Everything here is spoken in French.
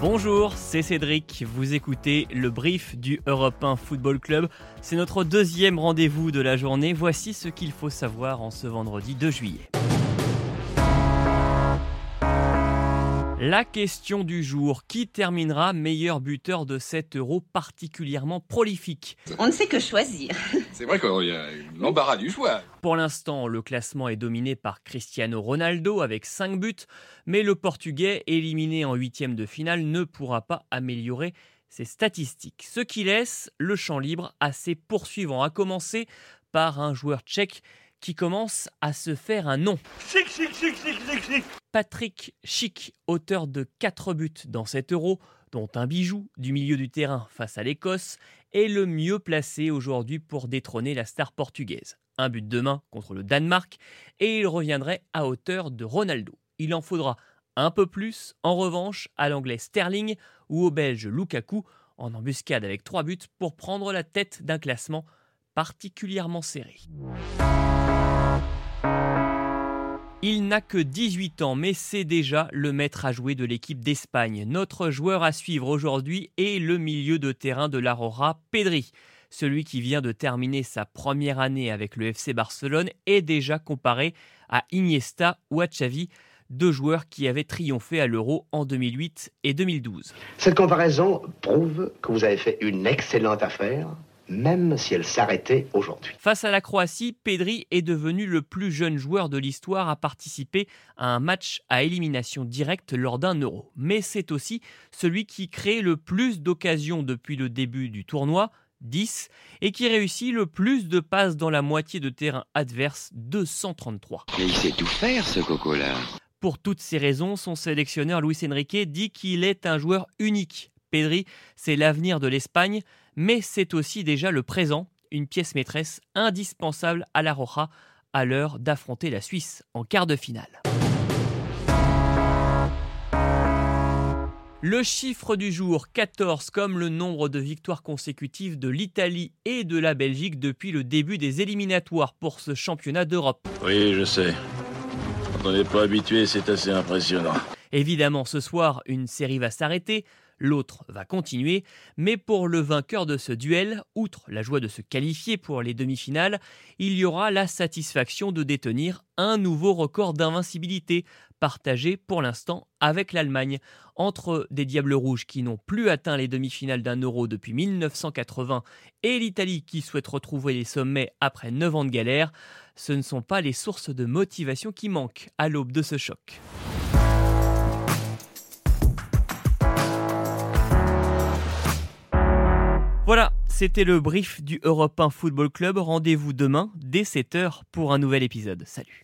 Bonjour, c'est Cédric. Vous écoutez le brief du Europe 1 Football Club. C'est notre deuxième rendez-vous de la journée. Voici ce qu'il faut savoir en ce vendredi 2 juillet. La question du jour, qui terminera meilleur buteur de cet euro particulièrement prolifique? On ne sait que choisir. C'est vrai qu'il y a l'embarras du choix. Pour l'instant, le classement est dominé par Cristiano Ronaldo avec 5 buts, mais le Portugais, éliminé en huitième de finale, ne pourra pas améliorer ses statistiques. Ce qui laisse le champ libre à ses poursuivants, à commencer par un joueur tchèque qui commence à se faire un nom. Chic, chic, chic, chic, chic, chic. Patrick Schick, auteur de 4 buts dans cet euro, dont un bijou du milieu du terrain face à l'Écosse, est le mieux placé aujourd'hui pour détrôner la star portugaise. Un but de main contre le Danemark et il reviendrait à hauteur de Ronaldo. Il en faudra un peu plus, en revanche, à l'anglais Sterling ou au belge Lukaku, en embuscade avec 3 buts pour prendre la tête d'un classement particulièrement serré. Il n'a que 18 ans, mais c'est déjà le maître à jouer de l'équipe d'Espagne. Notre joueur à suivre aujourd'hui est le milieu de terrain de l'Aurora, Pedri. Celui qui vient de terminer sa première année avec le FC Barcelone est déjà comparé à Iniesta ou à Xavi, deux joueurs qui avaient triomphé à l'Euro en 2008 et 2012. Cette comparaison prouve que vous avez fait une excellente affaire même si elle s'arrêtait aujourd'hui. Face à la Croatie, Pedri est devenu le plus jeune joueur de l'histoire à participer à un match à élimination directe lors d'un euro. Mais c'est aussi celui qui crée le plus d'occasions depuis le début du tournoi, 10, et qui réussit le plus de passes dans la moitié de terrain adverse, 233. Mais il sait tout faire ce coco-là. Pour toutes ces raisons, son sélectionneur Luis Enrique dit qu'il est un joueur unique. Pedri, c'est l'avenir de l'Espagne, mais c'est aussi déjà le présent, une pièce maîtresse indispensable à la Roja à l'heure d'affronter la Suisse en quart de finale. Le chiffre du jour 14 comme le nombre de victoires consécutives de l'Italie et de la Belgique depuis le début des éliminatoires pour ce championnat d'Europe. Oui, je sais. Quand on n'est pas habitué, c'est assez impressionnant. Évidemment, ce soir, une série va s'arrêter l'autre va continuer, mais pour le vainqueur de ce duel, outre la joie de se qualifier pour les demi-finales, il y aura la satisfaction de détenir un nouveau record d'invincibilité, partagé pour l'instant avec l'Allemagne. Entre des Diables Rouges qui n'ont plus atteint les demi-finales d'un euro depuis 1980 et l'Italie qui souhaite retrouver les sommets après 9 ans de galère, ce ne sont pas les sources de motivation qui manquent à l'aube de ce choc. C'était le brief du Europe 1 Football Club. Rendez-vous demain dès 7h pour un nouvel épisode. Salut